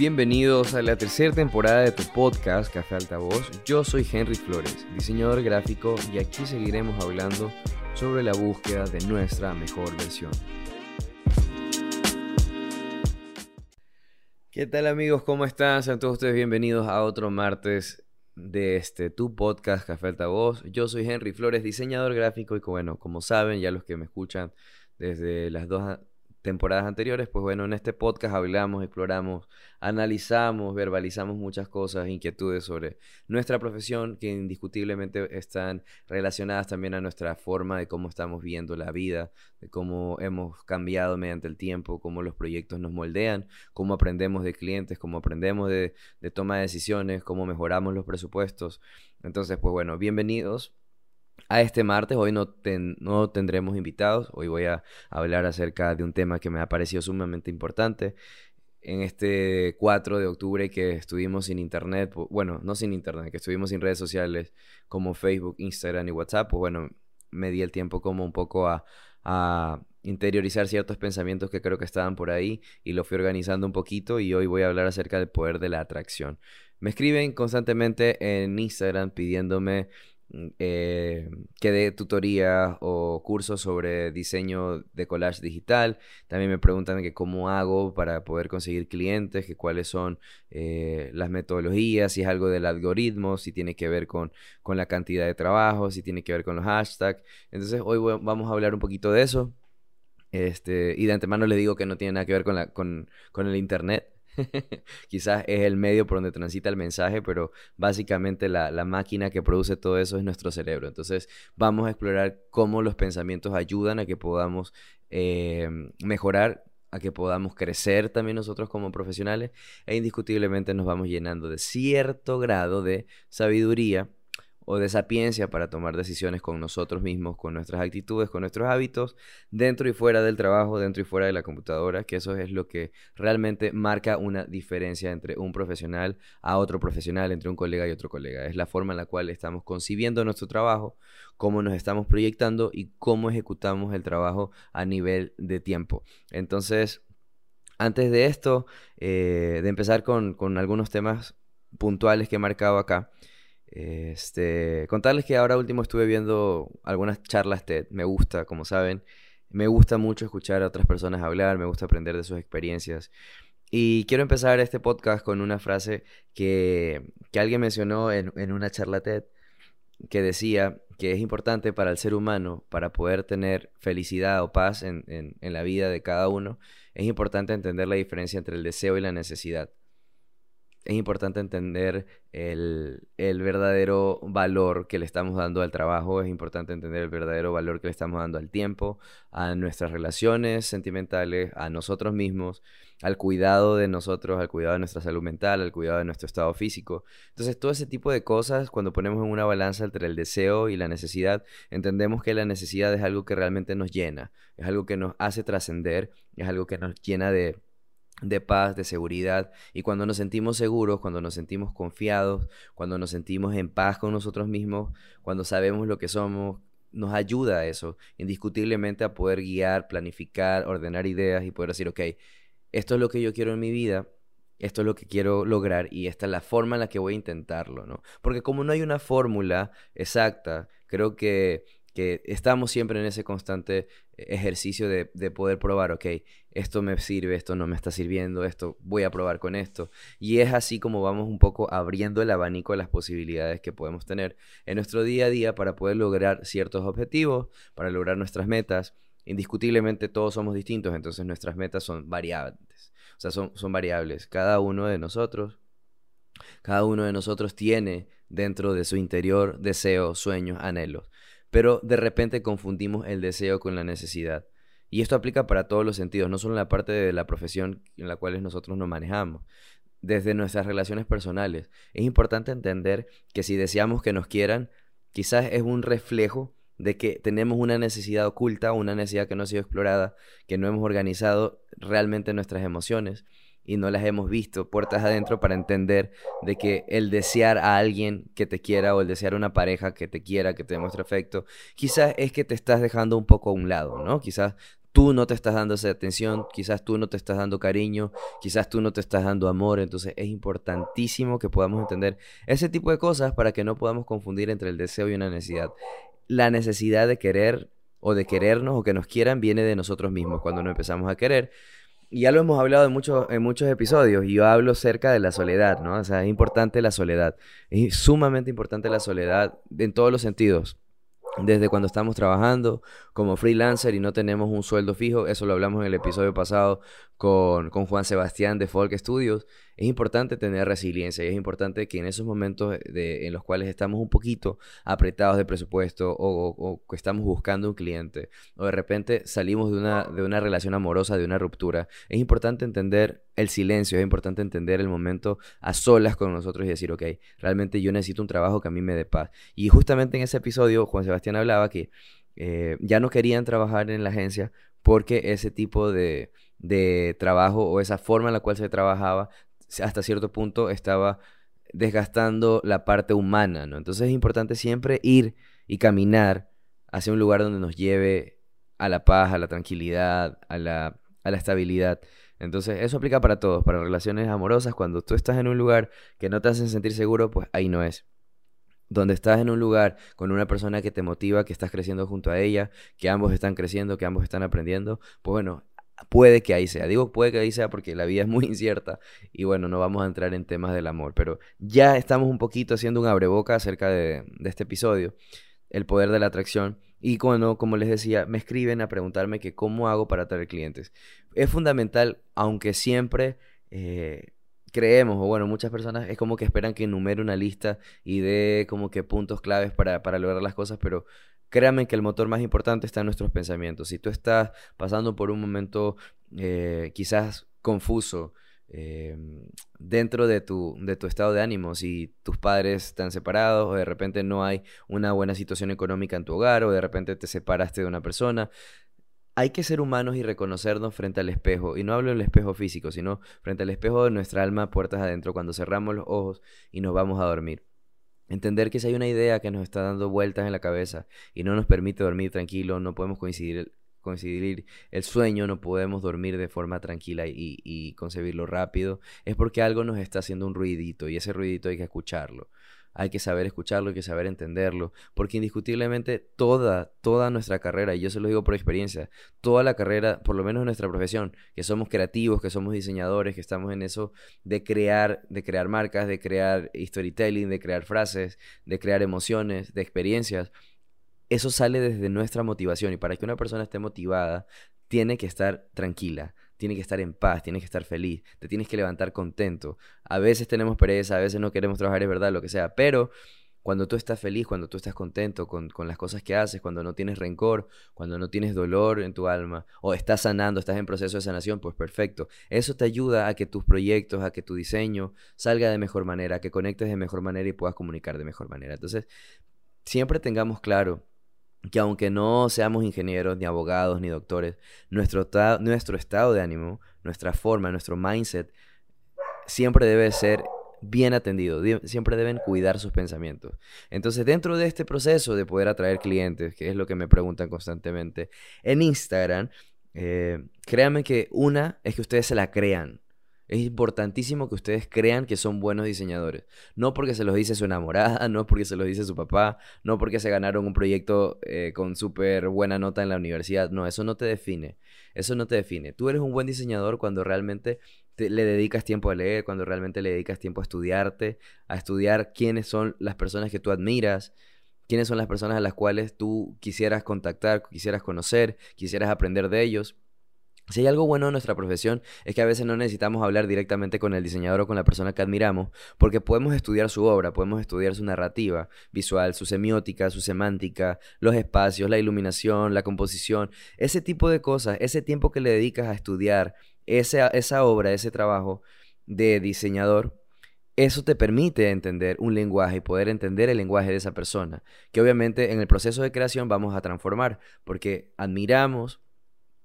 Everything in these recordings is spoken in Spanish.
Bienvenidos a la tercera temporada de tu podcast Café Altavoz. Yo soy Henry Flores, diseñador gráfico, y aquí seguiremos hablando sobre la búsqueda de nuestra mejor versión. ¿Qué tal amigos? ¿Cómo están? Sean todos ustedes bienvenidos a otro martes de este tu podcast Café Altavoz. Yo soy Henry Flores, diseñador gráfico y bueno, como saben, ya los que me escuchan desde las dos temporadas anteriores, pues bueno, en este podcast hablamos, exploramos, analizamos, verbalizamos muchas cosas, inquietudes sobre nuestra profesión que indiscutiblemente están relacionadas también a nuestra forma de cómo estamos viendo la vida, de cómo hemos cambiado mediante el tiempo, cómo los proyectos nos moldean, cómo aprendemos de clientes, cómo aprendemos de, toma de decisiones, cómo mejoramos los presupuestos. Entonces, pues bueno, bienvenidos a este martes. Hoy no, no tendremos invitados. Hoy voy a hablar acerca de un tema que me ha parecido sumamente importante. En este 4 de octubre que estuvimos sin internet, bueno, no sin internet, que estuvimos sin redes sociales como Facebook, Instagram y WhatsApp, pues bueno, me di el tiempo como un poco a, a interiorizar ciertos pensamientos que creo que estaban por ahí y lo fui organizando un poquito y hoy voy a hablar acerca del poder de la atracción. Me escriben constantemente en Instagram pidiéndome eh, que dé tutorías o cursos sobre diseño de collage digital. También me preguntan que cómo hago para poder conseguir clientes, que cuáles son eh, las metodologías, si es algo del algoritmo, si tiene que ver con, con la cantidad de trabajo, si tiene que ver con los hashtags. Entonces hoy vamos a hablar un poquito de eso. Este, y de antemano le digo que no tiene nada que ver con, la, con, con el internet. Quizás es el medio por donde transita el mensaje, pero básicamente la, máquina que produce todo eso es nuestro cerebro. Entonces vamos a explorar cómo los pensamientos ayudan a que podamos eh, mejorar a que podamos crecer también nosotros como profesionales e indiscutiblemente nos vamos llenando de cierto grado de sabiduría o de sapiencia para tomar decisiones con nosotros mismos, con nuestras actitudes, con nuestros hábitos, dentro y fuera del trabajo, dentro y fuera de la computadora, que eso es lo que realmente marca una diferencia entre un profesional a otro profesional, entre un colega y otro colega. Es la forma en la cual estamos concibiendo nuestro trabajo, cómo nos estamos proyectando y cómo ejecutamos el trabajo a nivel de tiempo. Entonces, antes de esto, eh, de empezar con, con algunos temas puntuales que he marcado acá, este, contarles que ahora último estuve viendo algunas charlas TED, me gusta, como saben, me gusta mucho escuchar a otras personas hablar, me gusta aprender de sus experiencias. Y quiero empezar este podcast con una frase que, alguien mencionó en, una charla TED, que decía que es importante para el ser humano, para poder tener felicidad o paz en la vida de cada uno, es importante entender la diferencia entre el deseo y la necesidad es importante entender el, verdadero valor que le estamos dando al trabajo, es importante entender el verdadero valor que le estamos dando al tiempo, a nuestras relaciones sentimentales, a nosotros mismos, al cuidado de nosotros, al cuidado de nuestra salud mental, al cuidado de nuestro estado físico. Entonces, todo ese tipo de cosas, cuando ponemos en una balanza entre el deseo y la necesidad, entendemos que la necesidad es algo que realmente nos llena, es algo que nos hace trascender, es algo que nos llena de de paz, de seguridad. Y cuando nos sentimos seguros, cuando nos sentimos confiados, cuando nos sentimos en paz con nosotros mismos, cuando sabemos lo que somos, nos ayuda a eso, indiscutiblemente a poder guiar, planificar, ordenar ideas y poder decir, ok, esto es lo que yo quiero en mi vida, esto es lo que quiero lograr y esta es la forma en la que voy a intentarlo, ¿no? Porque como no hay una fórmula exacta, creo que que estamos siempre en ese constante ejercicio de, poder probar, ok, esto me sirve, esto no me está sirviendo, esto voy a probar con esto. Y es así como vamos un poco abriendo el abanico de las posibilidades que podemos tener en nuestro día a día para poder lograr ciertos objetivos, para lograr nuestras metas. Indiscutiblemente todos somos distintos, entonces nuestras metas son variables, o sea, son, son variables. Cada uno de nosotros, cada uno de nosotros tiene dentro de su interior deseos, sueños, anhelos pero de repente confundimos el deseo con la necesidad. Y esto aplica para todos los sentidos, no solo en la parte de la profesión en la cual nosotros nos manejamos, desde nuestras relaciones personales. Es importante entender que si deseamos que nos quieran, quizás es un reflejo de que tenemos una necesidad oculta, una necesidad que no ha sido explorada, que no hemos organizado realmente nuestras emociones y no las hemos visto puertas adentro para entender de que el desear a alguien que te quiera o el desear a una pareja que te quiera, que te demuestre afecto, quizás es que te estás dejando un poco a un lado, ¿no? Quizás tú no te estás dando esa atención, quizás tú no te estás dando cariño, quizás tú no te estás dando amor, entonces es importantísimo que podamos entender ese tipo de cosas para que no podamos confundir entre el deseo y una necesidad. La necesidad de querer o de querernos o que nos quieran viene de nosotros mismos cuando nos empezamos a querer. Y ya lo hemos hablado en muchos, en muchos episodios y yo hablo cerca de la soledad, ¿no? O sea, es importante la soledad, es sumamente importante la soledad en todos los sentidos desde cuando estamos trabajando como freelancer y no tenemos un sueldo fijo, eso lo hablamos en el episodio pasado con, Juan Sebastián de Folk Studios, es importante tener resiliencia y es importante que en esos momentos en los cuales estamos un poquito apretados de presupuesto o, que estamos buscando un cliente o de repente salimos de una, de una relación amorosa, de una ruptura, es importante entender el silencio, es importante entender el momento a solas con nosotros y decir, ok, realmente yo necesito un trabajo que a mí me dé paz. Y justamente en ese episodio Juan Sebastián hablaba que eh, ya no querían trabajar en la agencia porque ese tipo de, de trabajo o esa forma en la cual se trabajaba hasta cierto punto estaba desgastando la parte humana, ¿no? Entonces es importante siempre ir y caminar hacia un lugar donde nos lleve a la paz, a la tranquilidad, a la, a la estabilidad. Entonces, eso aplica para todos, para relaciones amorosas. Cuando tú estás en un lugar que no te hacen sentir seguro, pues ahí no es. Donde estás en un lugar con una persona que te motiva, que estás creciendo junto a ella, que ambos están creciendo, que ambos están aprendiendo, pues bueno, puede que ahí sea. Digo puede que ahí sea porque la vida es muy incierta y bueno, no vamos a entrar en temas del amor, pero ya estamos un poquito haciendo un abreboca acerca de, este episodio, el poder de la atracción. Y cuando, como les decía, me escriben a preguntarme que cómo hago para atraer clientes. Es fundamental, aunque siempre eh, creemos, o bueno, muchas personas es como que esperan que enumere una lista y dé como que puntos claves para lograr las cosas, pero créanme que el motor más importante está en nuestros pensamientos. Si tú estás pasando por un momento eh, quizás confuso, eh, dentro de tu, de tu estado de ánimo, si tus padres están separados o de repente no hay una buena situación económica en tu hogar o de repente te separaste de una persona, hay que ser humanos y reconocernos frente al espejo. Y no hablo del espejo físico, sino frente al espejo de nuestra alma, puertas adentro, cuando cerramos los ojos y nos vamos a dormir. Entender que si hay una idea que nos está dando vueltas en la cabeza y no nos permite dormir tranquilo, no podemos coincidir coincidir el sueño, no podemos dormir de forma tranquila y, concebirlo rápido, es porque algo nos está haciendo un ruidito y ese ruidito hay que escucharlo. Hay que saber escucharlo, hay que saber entenderlo, porque indiscutiblemente toda, toda nuestra carrera, y yo se lo digo por experiencia, toda la carrera, por lo menos en nuestra profesión, que somos creativos, que somos diseñadores, que estamos en eso de crear, de crear marcas, de crear storytelling, de crear frases, de crear emociones, de experiencias, eso sale desde nuestra motivación y para que una persona esté motivada, tiene que estar tranquila, tiene que estar en paz, tiene que estar feliz, te tienes que levantar contento. A veces tenemos pereza, a veces no queremos trabajar, es verdad, lo que sea, pero cuando tú estás feliz, cuando tú estás contento con, con, las cosas que haces, cuando no tienes rencor, cuando no tienes dolor en tu alma, o estás sanando, estás en proceso de sanación, pues perfecto. Eso te ayuda a que tus proyectos, a que tu diseño salga de mejor manera, a que conectes de mejor manera y puedas comunicar de mejor manera. Entonces, siempre tengamos claro que aunque no seamos ingenieros, ni abogados, ni doctores, nuestro, nuestro estado de ánimo, nuestra forma, nuestro mindset, siempre debe ser bien atendido, siempre deben cuidar sus pensamientos. Entonces, dentro de este proceso de poder atraer clientes, que es lo que me preguntan constantemente, en Instagram, eh, créanme que una es que ustedes se la crean. Es importantísimo que ustedes crean que son buenos diseñadores. No porque se los dice su enamorada, no porque se los dice su papá, no porque se ganaron un proyecto eh, con súper buena nota en la universidad. No, eso no te define. Eso no te define. Tú eres un buen diseñador cuando realmente le dedicas tiempo a leer, cuando realmente le dedicas tiempo a estudiarte, a estudiar quiénes son las personas que tú admiras, quiénes son las personas a las cuales tú quisieras contactar, quisieras conocer, quisieras aprender de ellos. Si hay algo bueno en nuestra profesión es que a veces no necesitamos hablar directamente con el diseñador o con la persona que admiramos, porque podemos estudiar su obra, podemos estudiar su narrativa visual, su semiótica, su semántica, los espacios, la iluminación, la composición, ese tipo de cosas, ese tiempo que le dedicas a estudiar esa, esa obra, ese trabajo de diseñador, eso te permite entender un lenguaje y poder entender el lenguaje de esa persona, que obviamente en el proceso de creación vamos a transformar, porque admiramos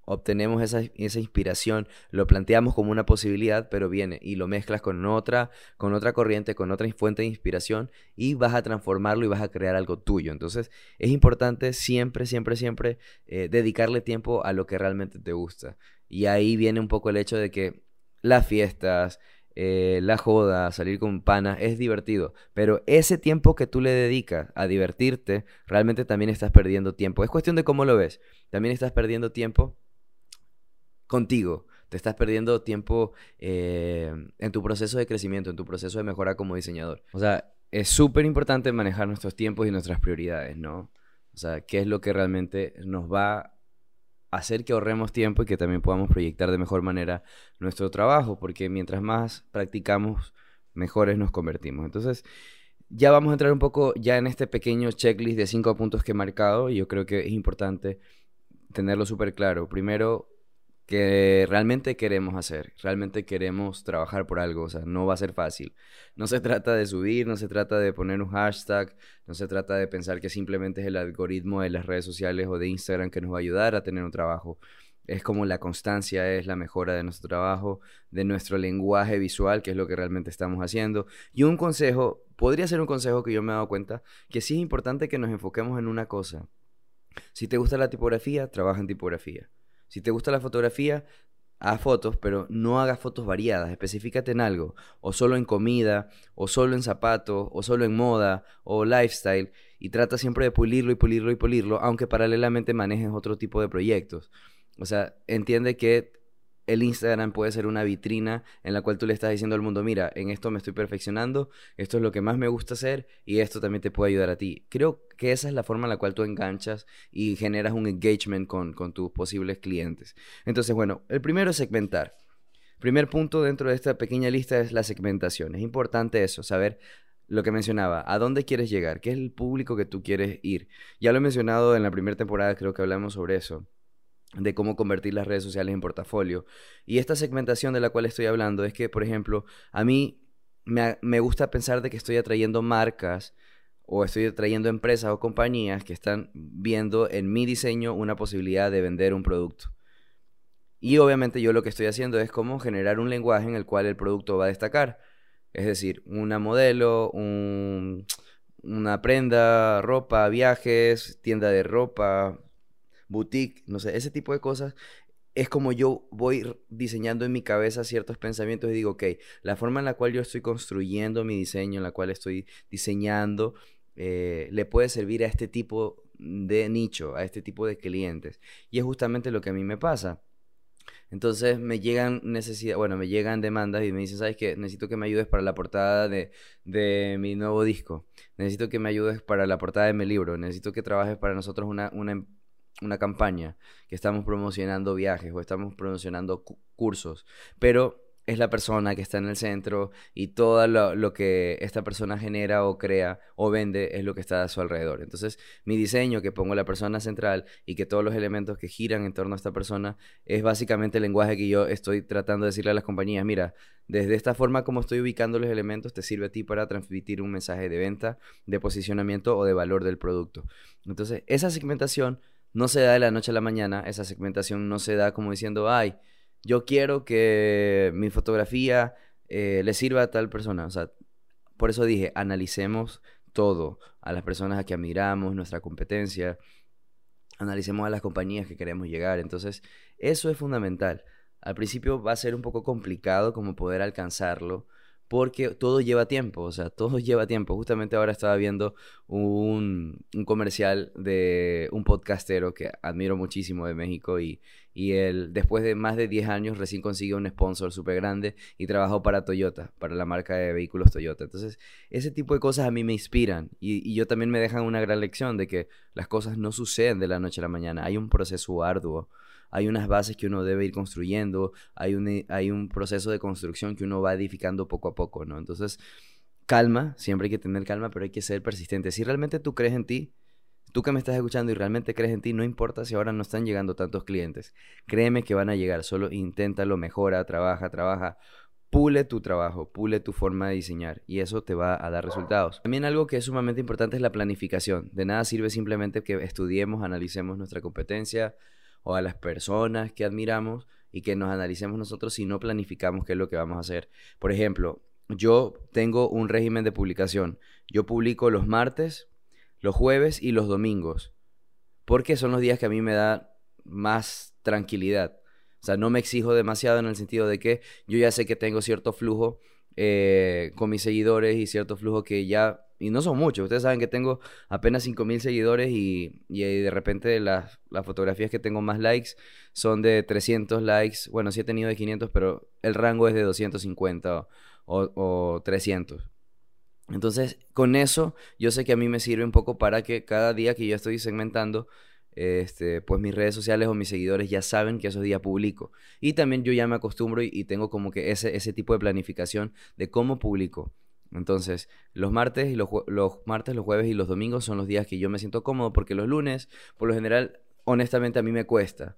obtenemos esa, esa, inspiración, lo planteamos como una posibilidad, pero viene y lo mezclas con otra, con otra corriente, con otra fuente de inspiración y vas a transformarlo y vas a crear algo tuyo. Entonces es importante siempre, siempre, siempre eh, dedicarle tiempo a lo que realmente te gusta. Y ahí viene un poco el hecho de que las fiestas, eh, la joda, salir con pana, es divertido. Pero ese tiempo que tú le dedicas a divertirte, realmente también estás perdiendo tiempo. Es cuestión de cómo lo ves. También estás perdiendo tiempo contigo. Te estás perdiendo tiempo eh, en tu proceso de crecimiento, en tu proceso de mejora como diseñador. O sea, es súper importante manejar nuestros tiempos y nuestras prioridades, ¿no? O sea, qué es lo que realmente nos va hacer que ahorremos tiempo y que también podamos proyectar de mejor manera nuestro trabajo, porque mientras más practicamos, mejores nos convertimos. Entonces, ya vamos a entrar un poco ya en este pequeño checklist de cinco puntos que he marcado y yo creo que es importante tenerlo súper claro. Primero, que realmente queremos hacer, realmente queremos trabajar por algo, o sea, no va a ser fácil. No se trata de subir, no se trata de poner un hashtag, no se trata de pensar que simplemente es el algoritmo de las redes sociales o de Instagram que nos va a ayudar a tener un trabajo. Es como la constancia es la mejora de nuestro trabajo, de nuestro lenguaje visual, que es lo que realmente estamos haciendo. Y un consejo, podría ser un consejo que yo me he dado cuenta, que sí es importante que nos enfoquemos en una cosa. Si te gusta la tipografía, trabaja en tipografía. Si te gusta la fotografía, haz fotos, pero no hagas fotos variadas, específicate en algo, o solo en comida, o solo en zapatos, o solo en moda, o lifestyle, y trata siempre de pulirlo y pulirlo y pulirlo, aunque paralelamente manejes otro tipo de proyectos. O sea, entiende que el Instagram puede ser una vitrina en la cual tú le estás diciendo al mundo, mira, en esto me estoy perfeccionando, esto es lo que más me gusta hacer y esto también te puede ayudar a ti. Creo que esa es la forma en la cual tú enganchas y generas un engagement con, tus posibles clientes. Entonces, bueno, el primero es segmentar. Primer punto dentro de esta pequeña lista es la segmentación. Es importante eso, saber lo que mencionaba, a dónde quieres llegar, qué es el público que tú quieres ir. Ya lo he mencionado en la primera temporada, creo que hablamos sobre eso de cómo convertir las redes sociales en portafolio. Y esta segmentación de la cual estoy hablando es que, por ejemplo, a mí me, gusta pensar de que estoy atrayendo marcas o estoy atrayendo empresas o compañías que están viendo en mi diseño una posibilidad de vender un producto. Y obviamente yo lo que estoy haciendo es cómo generar un lenguaje en el cual el producto va a destacar. Es decir, una modelo, una prenda, ropa, viajes, tienda de ropa, boutique, no sé, ese tipo de cosas, es como yo voy diseñando en mi cabeza ciertos pensamientos y digo, ok, la forma en la cual yo estoy construyendo mi diseño, en la cual estoy diseñando, eh, le puede servir a este tipo de nicho, a este tipo de clientes. Y es justamente lo que a mí me pasa. Entonces me llegan necesidad, bueno, me llegan demandas y me dicen, ¿sabes qué? Necesito que me ayudes para la portada de, de, mi nuevo disco. Necesito que me ayudes para la portada de mi libro. Necesito que trabajes para nosotros una, una, una campaña, que estamos promocionando viajes o estamos promocionando cursos, pero es la persona que está en el centro y todo lo, que esta persona genera o crea o vende es lo que está a su alrededor. Entonces, mi diseño, que pongo la persona central y que todos los elementos que giran en torno a esta persona, es básicamente el lenguaje que yo estoy tratando de decirle a las compañías, mira, desde esta forma como estoy ubicando los elementos, te sirve a ti para transmitir un mensaje de venta, de posicionamiento o de valor del producto. Entonces, esa segmentación no se da de la noche a la mañana, esa segmentación no se da como diciendo, ay, yo quiero que mi fotografía eh, le sirva a tal persona. O sea, por eso dije, analicemos todo, a las personas a que admiramos, nuestra competencia, analicemos a las compañías que queremos llegar. Entonces, eso es fundamental. Al principio va a ser un poco complicado como poder alcanzarlo, porque todo lleva tiempo, o sea, todo lleva tiempo. Justamente ahora estaba viendo un, comercial de un podcastero que admiro muchísimo de México y, y él, después de más de 10 años, recién consiguió un sponsor súper grande y trabajó para Toyota, para la marca de vehículos Toyota. Entonces, ese tipo de cosas a mí me inspiran y, y yo también me dejan una gran lección de que las cosas no suceden de la noche a la mañana, hay un proceso arduo hay unas bases que uno debe ir construyendo, hay un, eh, hay un proceso de construcción que uno va edificando poco a poco, ¿no? Entonces, calma, siempre hay que tener calma, pero hay que ser persistente. Si realmente tú crees en ti, tú que me estás escuchando y realmente crees en ti, no importa si ahora no están llegando tantos clientes. Créeme que van a llegar, solo inténtalo, mejora, trabaja, trabaja. Pule tu trabajo, pule tu forma de diseñar y eso te va a dar resultados. También algo que es sumamente importante es la planificación. De nada sirve simplemente que estudiemos, analicemos nuestra competencia, o a las personas que admiramos y que nos analicemos nosotros si no planificamos qué es lo que vamos a hacer. Por ejemplo, yo tengo un régimen de publicación. Yo publico los martes, los jueves y los domingos. Porque son los días que a mí me da más tranquilidad. O sea, no me exijo demasiado en el sentido de que yo ya sé que tengo cierto flujo eh, con mis seguidores y cierto flujo que ya, y no son muchos, ustedes saben que tengo apenas 5.000 seguidores y, y, de repente las, las, fotografías que tengo más likes son de 300 likes, bueno, sí he tenido de 500, pero el rango es de 250 o, o 300. Entonces, con eso, yo sé que a mí me sirve un poco para que cada día que yo estoy segmentando, este, pues mis redes sociales o mis seguidores ya saben que esos días publico. Y también yo ya me acostumbro y, tengo como que ese, ese tipo de planificación de cómo publico. Entonces, los martes, y los, martes, los jueves y los domingos son los días que yo me siento cómodo porque los lunes, por lo general, honestamente a mí me cuesta.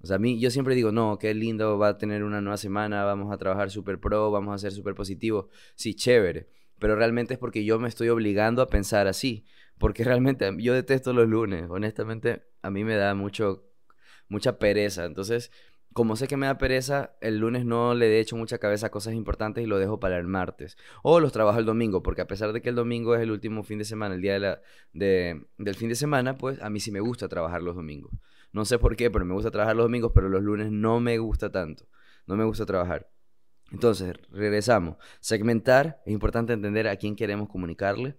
O sea, a mí, yo siempre digo, no, qué lindo, va a tener una nueva semana, vamos a trabajar súper pro, vamos a ser súper positivos. Sí, chévere pero realmente es porque yo me estoy obligando a pensar así, porque realmente yo detesto los lunes, honestamente a mí me da mucho, mucha pereza, entonces como sé que me da pereza, el lunes no le he hecho mucha cabeza a cosas importantes y lo dejo para el martes. O los trabajo el domingo, porque a pesar de que el domingo es el último fin de semana, el día de la, de, del fin de semana, pues a mí sí me gusta trabajar los domingos. No sé por qué, pero me gusta trabajar los domingos, pero los lunes no me gusta tanto. No me gusta trabajar. Entonces, regresamos. Segmentar, es importante entender a quién queremos comunicarle.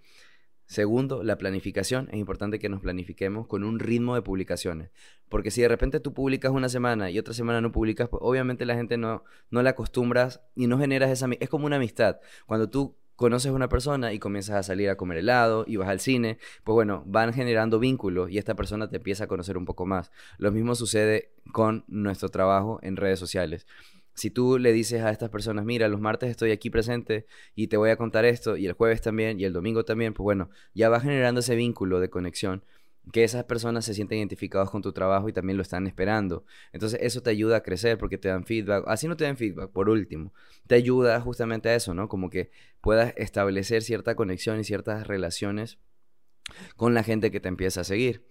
Segundo, la planificación. Es importante que nos planifiquemos con un ritmo de publicaciones. Porque si de repente tú publicas una semana y otra semana no publicas, pues obviamente la gente no, no la acostumbras y no generas esa... Es como una amistad. Cuando tú conoces a una persona y comienzas a salir a comer helado y vas al cine, pues bueno, van generando vínculos y esta persona te empieza a conocer un poco más. Lo mismo sucede con nuestro trabajo en redes sociales si tú le dices a estas personas, mira, los martes estoy aquí presente y te voy a contar esto, y el jueves también, y el domingo también, pues bueno, ya va generando ese vínculo de conexión que esas personas se sienten identificados con tu trabajo y también lo están esperando. Entonces eso te ayuda a crecer porque te dan feedback. Así no te dan feedback, por último. Te ayuda justamente a eso, ¿no? Como que puedas establecer cierta conexión y ciertas relaciones con la gente que te empieza a seguir.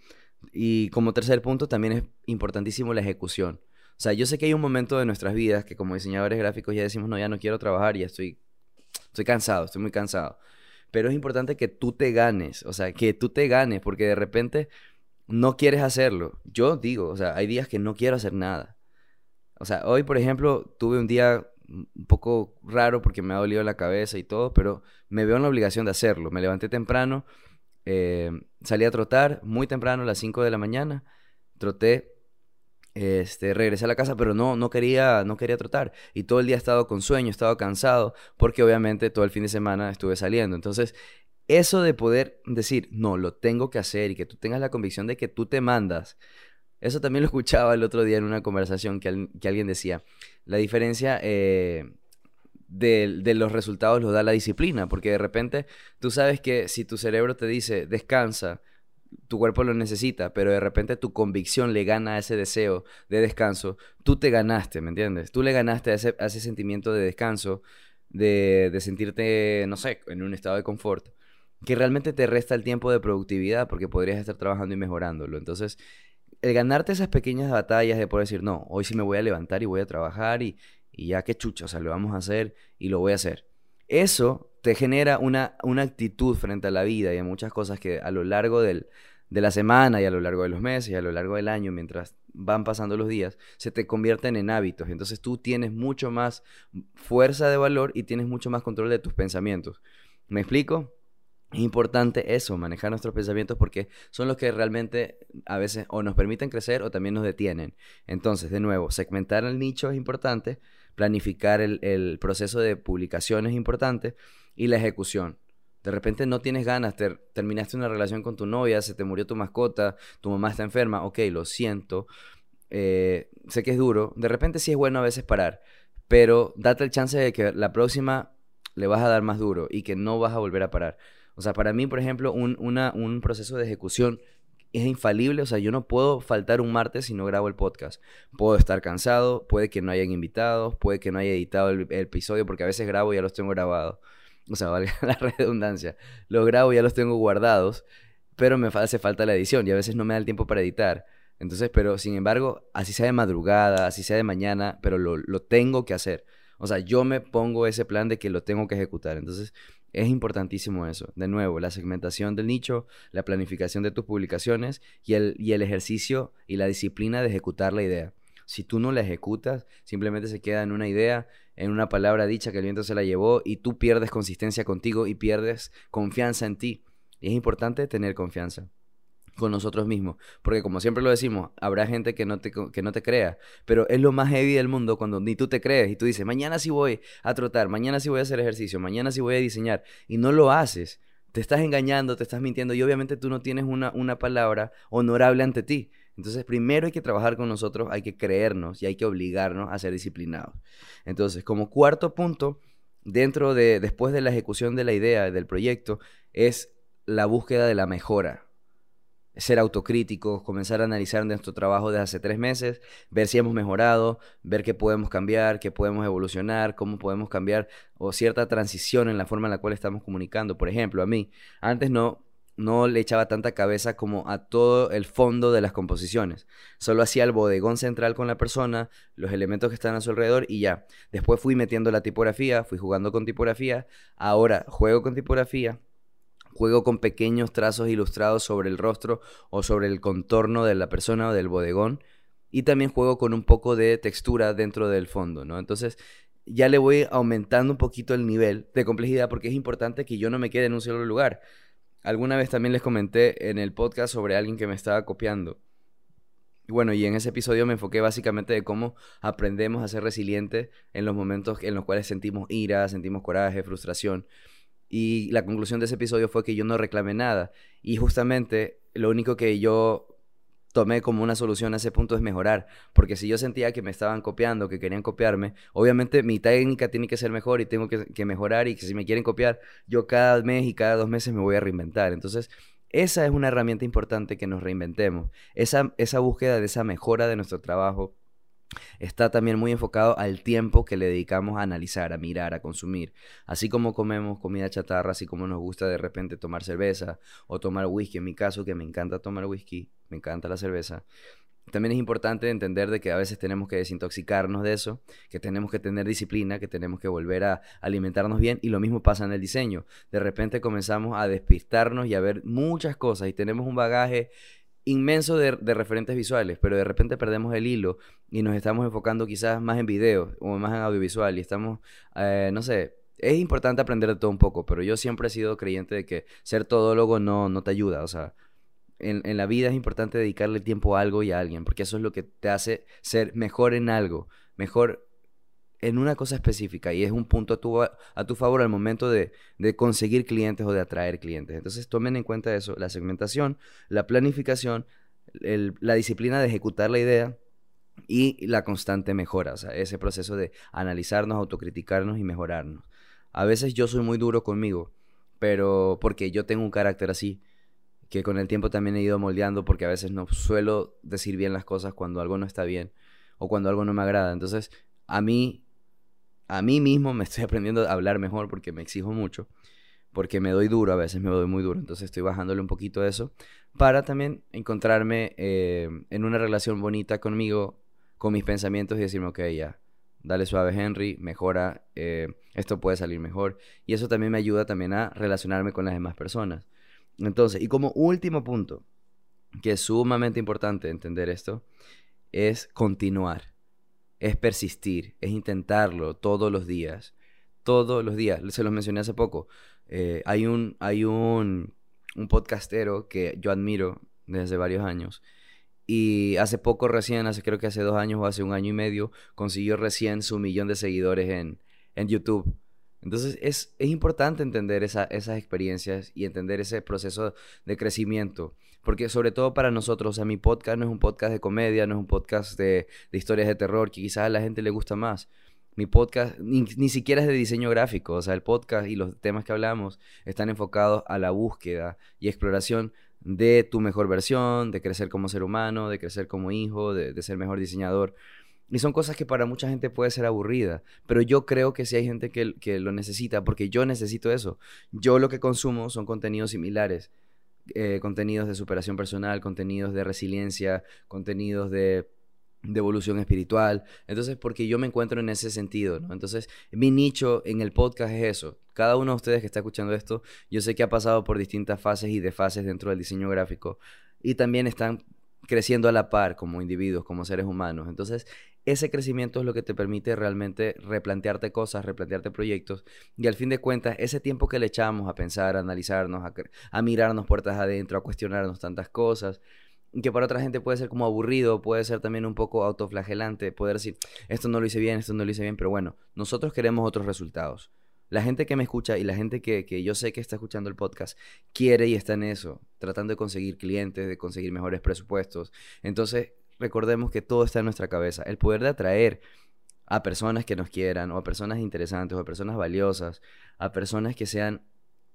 Y como tercer punto, también es importantísimo la ejecución. O sea, yo sé que hay un momento de nuestras vidas que como diseñadores gráficos ya decimos, no, ya no quiero trabajar, ya estoy, estoy cansado, estoy muy cansado. Pero es importante que tú te ganes, o sea, que tú te ganes, porque de repente no quieres hacerlo. Yo digo, o sea, hay días que no quiero hacer nada. O sea, hoy, por ejemplo, tuve un día un poco raro porque me ha dolido la cabeza y todo, pero me veo en la obligación de hacerlo. Me levanté temprano, eh, salí a trotar muy temprano, a las 5 de la mañana, troté este, regresé a la casa, pero no, no quería, no quería trotar. Y todo el día he estado con sueño, he estado cansado, porque obviamente todo el fin de semana estuve saliendo. Entonces, eso de poder decir, no, lo tengo que hacer y que tú tengas la convicción de que tú te mandas. Eso también lo escuchaba el otro día en una conversación que, alguien decía. La diferencia eh, de, de, los resultados lo da la disciplina, porque de repente tú sabes que si tu cerebro te dice descansa, tu cuerpo lo necesita, pero de repente tu convicción le gana a ese deseo de descanso, tú te ganaste, ¿me entiendes? Tú le ganaste a ese, sentimiento de descanso, de, sentirte, no sé, en un estado de confort, que realmente te resta el tiempo de productividad porque podrías estar trabajando y mejorándolo. Entonces, el ganarte esas pequeñas batallas de poder decir, no, hoy sí me voy a levantar y voy a trabajar y, y ya qué chucha, o sea, lo vamos a hacer y lo voy a hacer. Eso te genera una, una actitud frente a la vida y a muchas cosas que a lo largo del, de la semana y a lo largo de los meses y a lo largo del año, mientras van pasando los días, se te convierten en hábitos. Entonces tú tienes mucho más fuerza de valor y tienes mucho más control de tus pensamientos. ¿Me explico? Es importante eso, manejar nuestros pensamientos porque son los que realmente a veces o nos permiten crecer o también nos detienen. Entonces, de nuevo, segmentar el nicho es importante, planificar el, proceso de publicación es importante y la ejecución. De repente no tienes ganas, terminaste una relación con tu novia, se te murió tu mascota, tu mamá está enferma, ok, lo siento, eh, sé que es duro, de repente sí es bueno a veces parar, pero date el chance de que la próxima le vas a dar más duro y que no vas a volver a parar. O sea, para mí, por ejemplo, un, un proceso de ejecución es infalible, o sea, yo no puedo faltar un martes si no grabo el podcast. Puedo estar cansado, puede que no hayan invitados, puede que no haya editado el, episodio, porque a veces grabo y ya los tengo grabados. O sea, valga la redundancia. Los grabo ya los tengo guardados, pero me hace falta la edición y a veces no me da el tiempo para editar. Entonces, pero sin embargo, así sea de madrugada, así sea de mañana, pero lo, lo tengo que hacer. O sea, yo me pongo ese plan de que lo tengo que ejecutar. Entonces, es importantísimo eso. De nuevo, la segmentación del nicho, la planificación de tus publicaciones y el, y el ejercicio y la disciplina de ejecutar la idea. Si tú no la ejecutas, simplemente se queda en una idea, en una palabra dicha que el viento se la llevó y tú pierdes consistencia contigo y pierdes confianza en ti. Y es importante tener confianza con nosotros mismos. Porque como siempre lo decimos, habrá gente que no, te, que no te crea. Pero es lo más heavy del mundo cuando ni tú te crees y tú dices, mañana sí voy a trotar, mañana sí voy a hacer ejercicio, mañana sí voy a diseñar. Y no lo haces. Te estás engañando, te estás mintiendo y obviamente tú no tienes una, una palabra honorable ante ti. Entonces, primero hay que trabajar con nosotros, hay que creernos y hay que obligarnos a ser disciplinados. Entonces, como cuarto punto, dentro de, después de la ejecución de la idea, del proyecto, es la búsqueda de la mejora ser autocríticos, comenzar a analizar nuestro trabajo de hace tres meses, ver si hemos mejorado, ver qué podemos cambiar, qué podemos evolucionar, cómo podemos cambiar o cierta transición en la forma en la cual estamos comunicando. Por ejemplo, a mí, antes no, no le echaba tanta cabeza como a todo el fondo de las composiciones. Solo hacía el bodegón central con la persona, los elementos que están a su alrededor y ya. Después fui metiendo la tipografía, fui jugando con tipografía, ahora juego con tipografía Juego con pequeños trazos ilustrados sobre el rostro o sobre el contorno de la persona o del bodegón. Y también juego con un poco de textura dentro del fondo, ¿no? Entonces ya le voy aumentando un poquito el nivel de complejidad porque es importante que yo no me quede en un solo lugar. Alguna vez también les comenté en el podcast sobre alguien que me estaba copiando. Bueno, y en ese episodio me enfoqué básicamente de cómo aprendemos a ser resilientes en los momentos en los cuales sentimos ira, sentimos coraje, frustración. Y la conclusión de ese episodio fue que yo no reclamé nada. Y justamente lo único que yo tomé como una solución a ese punto es mejorar. Porque si yo sentía que me estaban copiando, que querían copiarme, obviamente mi técnica tiene que ser mejor y tengo que, mejorar y que si me quieren copiar, yo cada mes y cada dos meses me voy a reinventar. Entonces, esa es una herramienta importante que nos reinventemos. Esa, esa búsqueda de esa mejora de nuestro trabajo está también muy enfocado al tiempo que le dedicamos a analizar, a mirar, a consumir. Así como comemos comida chatarra, así como nos gusta de repente tomar cerveza o tomar whisky, en mi caso que me encanta tomar whisky, me encanta la cerveza. También es importante entender de que a veces tenemos que desintoxicarnos de eso, que tenemos que tener disciplina, que tenemos que volver a alimentarnos bien y lo mismo pasa en el diseño. De repente comenzamos a despistarnos y a ver muchas cosas y tenemos un bagaje inmenso de, referentes visuales, pero de repente perdemos el hilo y nos estamos enfocando quizás más en video o más en audiovisual y estamos, eh, no sé, es importante aprender de todo un poco, pero yo siempre he sido creyente de que ser todólogo no, no te ayuda, o sea, en, en la vida es importante dedicarle tiempo a algo y a alguien, porque eso es lo que te hace ser mejor en algo, mejor en una cosa específica y es un punto a tu, a tu favor al momento de, conseguir clientes o de atraer clientes. Entonces tomen en cuenta eso, la segmentación, la planificación, la disciplina de ejecutar la idea y la constante mejora, ese proceso de analizarnos, autocriticarnos y mejorarnos. A veces yo soy muy duro conmigo, pero porque yo tengo un carácter así, que con el tiempo también he ido moldeando porque a veces no suelo decir bien las cosas cuando algo no está bien o cuando algo no me agrada. Entonces, a mí a mí mismo me estoy aprendiendo a hablar mejor porque me exijo mucho, porque me doy duro, a veces me doy muy duro, entonces estoy bajándole un poquito de eso, para también encontrarme eh, en una relación bonita conmigo, con mis pensamientos y decirme, ok, ya, dale suave Henry, mejora, eh, esto puede salir mejor, y eso también me ayuda también a relacionarme con las demás personas. Entonces, y como último punto, que es sumamente importante entender esto, es continuar es persistir, es intentarlo todos los días. Todos los días. Se los mencioné hace poco. Eh, hay un, hay un, un podcastero que yo admiro desde varios años. Y hace poco recién, hace creo que hace dos años o hace un año y medio, consiguió recién su millón de seguidores en, en YouTube. Entonces es, es importante entender esa, esas experiencias y entender ese proceso de crecimiento. Porque sobre todo para nosotros, o sea, mi podcast no es un podcast de comedia, no es un podcast de, historias de terror, que quizás a la gente le gusta más. Mi podcast ni, ni, siquiera es de diseño gráfico, o sea, el podcast y los temas que hablamos están enfocados a la búsqueda y exploración de tu mejor versión, de crecer como ser humano, de crecer como hijo, de, ser mejor diseñador. Y son cosas que para mucha gente puede ser aburrida, pero yo creo que sí hay gente que, que lo necesita, porque yo necesito eso. Yo lo que consumo son contenidos similares eh, contenidos de superación personal, contenidos de resiliencia, contenidos de evolución espiritual. Entonces, porque yo me encuentro en ese sentido, ¿no? Entonces, mi nicho en el podcast es eso. Cada uno de ustedes que está escuchando esto, yo sé que ha pasado por distintas fases y de fases dentro del diseño gráfico y también están creciendo a la par como individuos, como seres humanos. Entonces, ese crecimiento es lo que te permite realmente replantearte cosas, replantearte proyectos y al fin de cuentas, ese tiempo que le echamos a pensar, a analizarnos, a, mirarnos puertas adentro, a cuestionarnos tantas cosas, que para otra gente puede ser como aburrido, puede ser también un poco autoflagelante, poder decir, esto no lo hice bien, esto no lo hice bien, pero bueno, nosotros queremos otros resultados. La gente que me escucha y la gente que, que, yo sé que está escuchando el podcast quiere y está en eso, tratando de conseguir clientes, de conseguir mejores presupuestos. Entonces, recordemos que todo está en nuestra cabeza. El poder de atraer a personas que nos quieran, o a personas interesantes, o a personas valiosas, a personas que sean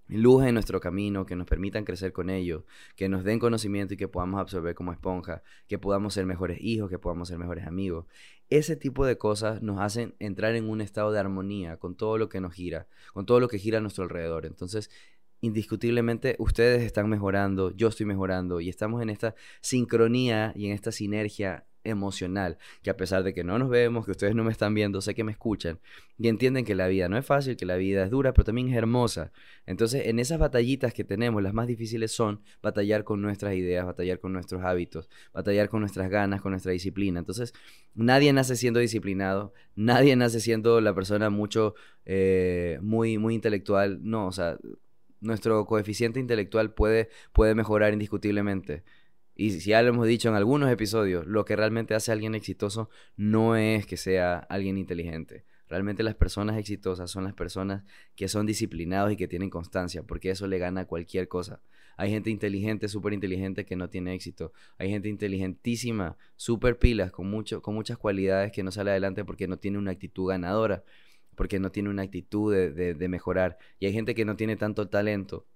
luz en nuestro camino, que nos permitan crecer con ellos, que nos den conocimiento y que podamos absorber como esponja, que podamos ser mejores hijos, que podamos ser mejores amigos. Ese tipo de cosas nos hacen entrar en un estado de armonía con todo lo que nos gira, con todo lo que gira a nuestro alrededor. Entonces, indiscutiblemente ustedes están mejorando, yo estoy mejorando y estamos en esta sincronía y en esta sinergia emocional, que a pesar de que no nos vemos, que ustedes no me están viendo, sé que me escuchan y entienden que la vida no es fácil, que la vida es dura, pero también es hermosa. Entonces, en esas batallitas que tenemos, las más difíciles son batallar con nuestras ideas, batallar con nuestros hábitos, batallar con nuestras ganas, con nuestra disciplina. Entonces, nadie nace siendo disciplinado, nadie nace siendo la persona mucho, eh, muy, muy intelectual. No, o sea, nuestro coeficiente intelectual puede, puede mejorar indiscutiblemente. Y si ya lo hemos dicho en algunos episodios, lo que realmente hace a alguien exitoso no es que sea alguien inteligente. Realmente las personas exitosas son las personas que son disciplinados y que tienen constancia, porque eso le gana a cualquier cosa. Hay gente inteligente, súper inteligente que no tiene éxito. Hay gente inteligentísima, súper pilas, con, mucho, con muchas cualidades que no sale adelante porque no tiene una actitud ganadora, porque no tiene una actitud de, de mejorar. Y hay gente que no tiene tanto talento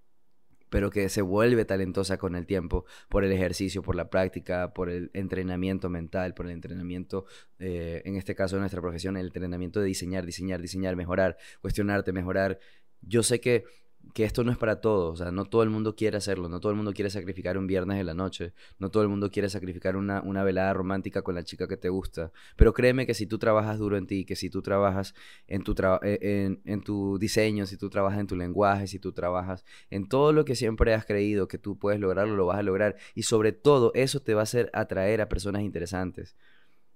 pero que se vuelve talentosa con el tiempo por el ejercicio, por la práctica, por el entrenamiento mental, por el entrenamiento, eh, en este caso de nuestra profesión, el entrenamiento de diseñar, diseñar, diseñar, mejorar, cuestionarte, mejorar. Yo sé que que esto no es para todos, o sea, no todo el mundo quiere hacerlo, no todo el mundo quiere sacrificar un viernes de la noche, no todo el mundo quiere sacrificar una, una velada romántica con la chica que te gusta, pero créeme que si tú trabajas duro en ti, que si tú trabajas en tu, eh, en, en tu diseño, si tú trabajas en tu lenguaje, si tú trabajas en todo lo que siempre has creído que tú puedes lograrlo, lo vas a lograr, y sobre todo eso te va a hacer atraer a personas interesantes.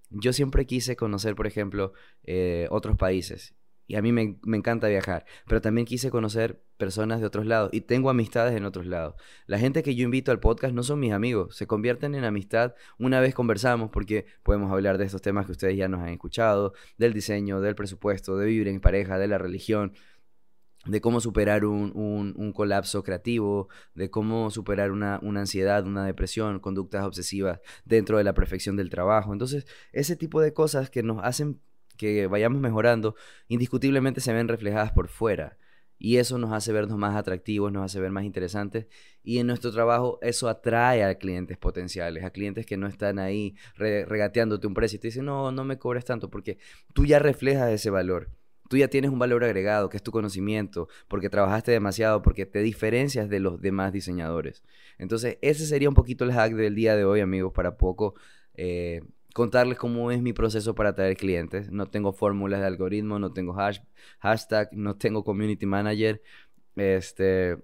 Yo siempre quise conocer, por ejemplo, eh, otros países y a mí me, encanta viajar, pero también quise conocer personas de otros lados y tengo amistades en otros lados. La gente que yo invito al podcast no son mis amigos, se convierten en amistad una vez conversamos porque podemos hablar de estos temas que ustedes ya nos han escuchado, del diseño, del presupuesto, de vivir en pareja, de la religión, de cómo superar un, colapso creativo, de cómo superar una, una, ansiedad, una depresión, conductas obsesivas dentro de la perfección del trabajo. Entonces, ese tipo de cosas que nos hacen que vayamos mejorando, indiscutiblemente se ven reflejadas por fuera. Y eso nos hace vernos más atractivos, nos hace ver más interesantes. Y en nuestro trabajo eso atrae a clientes potenciales, a clientes que no están ahí regateándote un precio y te dicen, no, no me cobres tanto, porque tú ya reflejas ese valor. Tú ya tienes un valor agregado, que es tu conocimiento, porque trabajaste demasiado, porque te diferencias de los demás diseñadores. Entonces, ese sería un poquito el hack del día de hoy, amigos, para poco eh, contarles cómo es mi proceso para atraer clientes. No tengo fórmulas de algoritmo, no tengo hashtag, no tengo community manager. Este,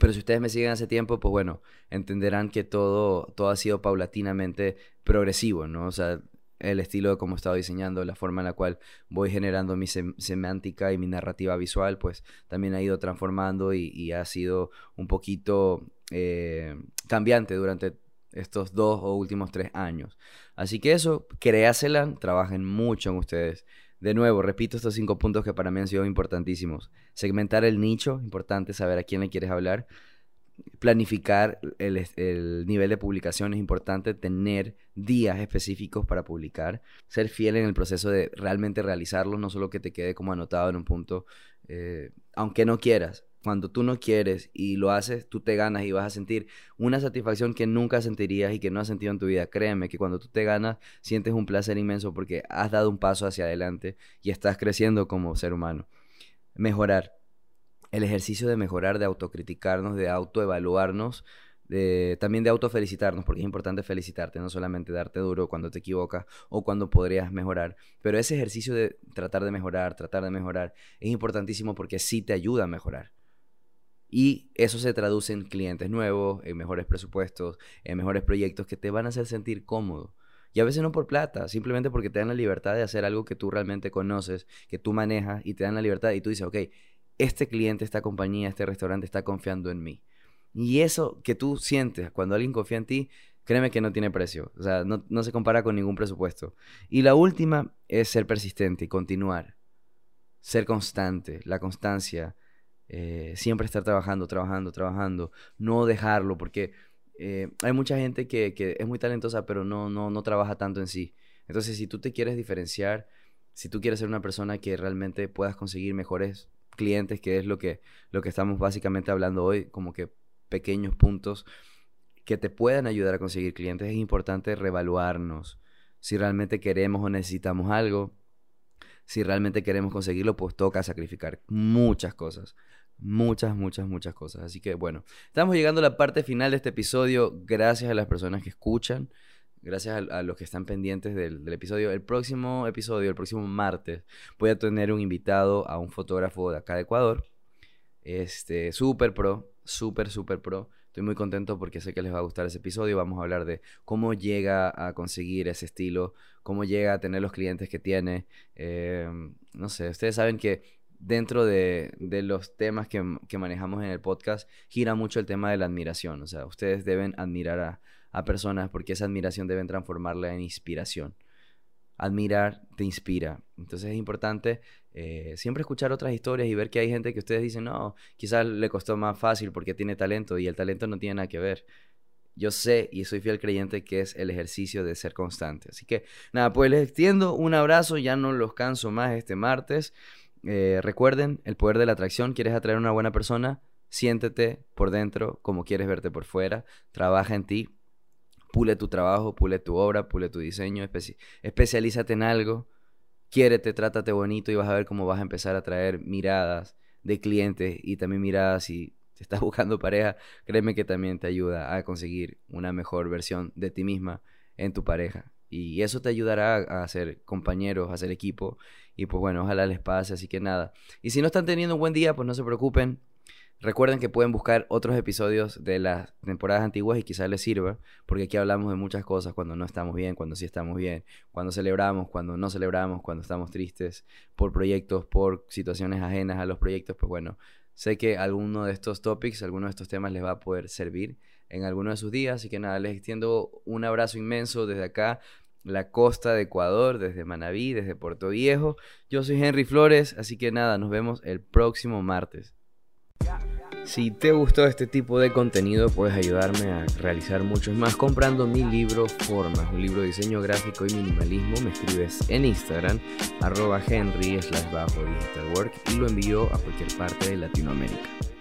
pero si ustedes me siguen hace tiempo, pues bueno, entenderán que todo, todo ha sido paulatinamente progresivo, ¿no? O sea, el estilo de cómo he estado diseñando, la forma en la cual voy generando mi semántica y mi narrativa visual, pues también ha ido transformando y, ha sido un poquito eh, cambiante durante estos dos o últimos tres años. Así que eso, créasela, trabajen mucho en ustedes. De nuevo, repito estos cinco puntos que para mí han sido importantísimos. Segmentar el nicho, importante saber a quién le quieres hablar. Planificar el, el nivel de publicación es importante, tener días específicos para publicar, ser fiel en el proceso de realmente realizarlo, no solo que te quede como anotado en un punto, eh, aunque no quieras, cuando tú no quieres y lo haces, tú te ganas y vas a sentir una satisfacción que nunca sentirías y que no has sentido en tu vida. Créeme que cuando tú te ganas, sientes un placer inmenso porque has dado un paso hacia adelante y estás creciendo como ser humano. Mejorar. El ejercicio de mejorar, de autocriticarnos, de autoevaluarnos, también de autofelicitarnos, porque es importante felicitarte, no solamente darte duro cuando te equivocas o cuando podrías mejorar, pero ese ejercicio de tratar de mejorar, tratar de mejorar, es importantísimo porque sí te ayuda a mejorar. Y eso se traduce en clientes nuevos, en mejores presupuestos, en mejores proyectos que te van a hacer sentir cómodo. Y a veces no por plata, simplemente porque te dan la libertad de hacer algo que tú realmente conoces, que tú manejas y te dan la libertad y tú dices, ok, este cliente, esta compañía, este restaurante está confiando en mí. Y eso que tú sientes cuando alguien confía en ti, créeme que no tiene precio. O sea, no, se compara con ningún presupuesto. Y la última es ser persistente y continuar. Ser constante, la constancia. Eh, siempre estar trabajando, trabajando, trabajando. No dejarlo, porque eh, hay mucha gente que, que, es muy talentosa, pero no, no, no trabaja tanto en sí. Entonces, si tú te quieres diferenciar, si tú quieres ser una persona que realmente puedas conseguir mejores clientes, que es lo que, lo que estamos básicamente hablando hoy, como que pequeños puntos que te puedan ayudar a conseguir clientes, es importante revaluarnos. Si realmente queremos o necesitamos algo, si realmente queremos conseguirlo, pues toca sacrificar muchas cosas. Muchas, muchas, muchas cosas. Así que bueno, estamos llegando a la parte final de este episodio. Gracias a las personas que escuchan. Gracias a, los que están pendientes del, episodio. El próximo episodio, el próximo martes, voy a tener un invitado a un fotógrafo de acá de Ecuador. Este, super pro, súper, súper pro. Estoy muy contento porque sé que les va a gustar ese episodio. Vamos a hablar de cómo llega a conseguir ese estilo, cómo llega a tener los clientes que tiene. Eh, no sé, ustedes saben que dentro de, los temas que, que, manejamos en el podcast gira mucho el tema de la admiración. O sea, ustedes deben admirar a, a personas porque esa admiración deben transformarla en inspiración admirar te inspira. Entonces es importante eh, siempre escuchar otras historias y ver que hay gente que ustedes dicen, no, quizás le costó más fácil porque tiene talento y el talento no tiene nada que ver. Yo sé y soy fiel creyente que es el ejercicio de ser constante. Así que nada, pues les extiendo un abrazo, ya no los canso más este martes. Eh, recuerden, el poder de la atracción, ¿quieres atraer a una buena persona? Siéntete por dentro como quieres verte por fuera, trabaja en ti, pule tu trabajo, pule tu obra, pule tu diseño, especialízate en algo, quiérete, trátate bonito y vas a ver cómo vas a empezar a traer miradas de clientes y también miradas si estás buscando pareja, créeme que también te ayuda a conseguir una mejor versión de ti misma en tu pareja. Y eso te ayudará a ser compañeros, a ser equipo. Y pues bueno, ojalá les pase, así que nada. Y si no están teniendo un buen día, pues no se preocupen. Recuerden que pueden buscar otros episodios de las temporadas antiguas y quizás les sirva, porque aquí hablamos de muchas cosas cuando no estamos bien, cuando sí estamos bien, cuando celebramos, cuando no celebramos, cuando estamos tristes por proyectos, por situaciones ajenas a los proyectos, pues bueno, sé que alguno de estos topics, alguno de estos temas les va a poder servir en alguno de sus días, así que nada, les extiendo un abrazo inmenso desde acá, la costa de Ecuador, desde Manabí, desde Puerto Viejo. Yo soy Henry Flores, así que nada, nos vemos el próximo martes. Si te gustó este tipo de contenido, puedes ayudarme a realizar muchos más comprando mi libro Formas, un libro de diseño gráfico y minimalismo. Me escribes en Instagram, arroba Henry slash bajo y lo envío a cualquier parte de Latinoamérica.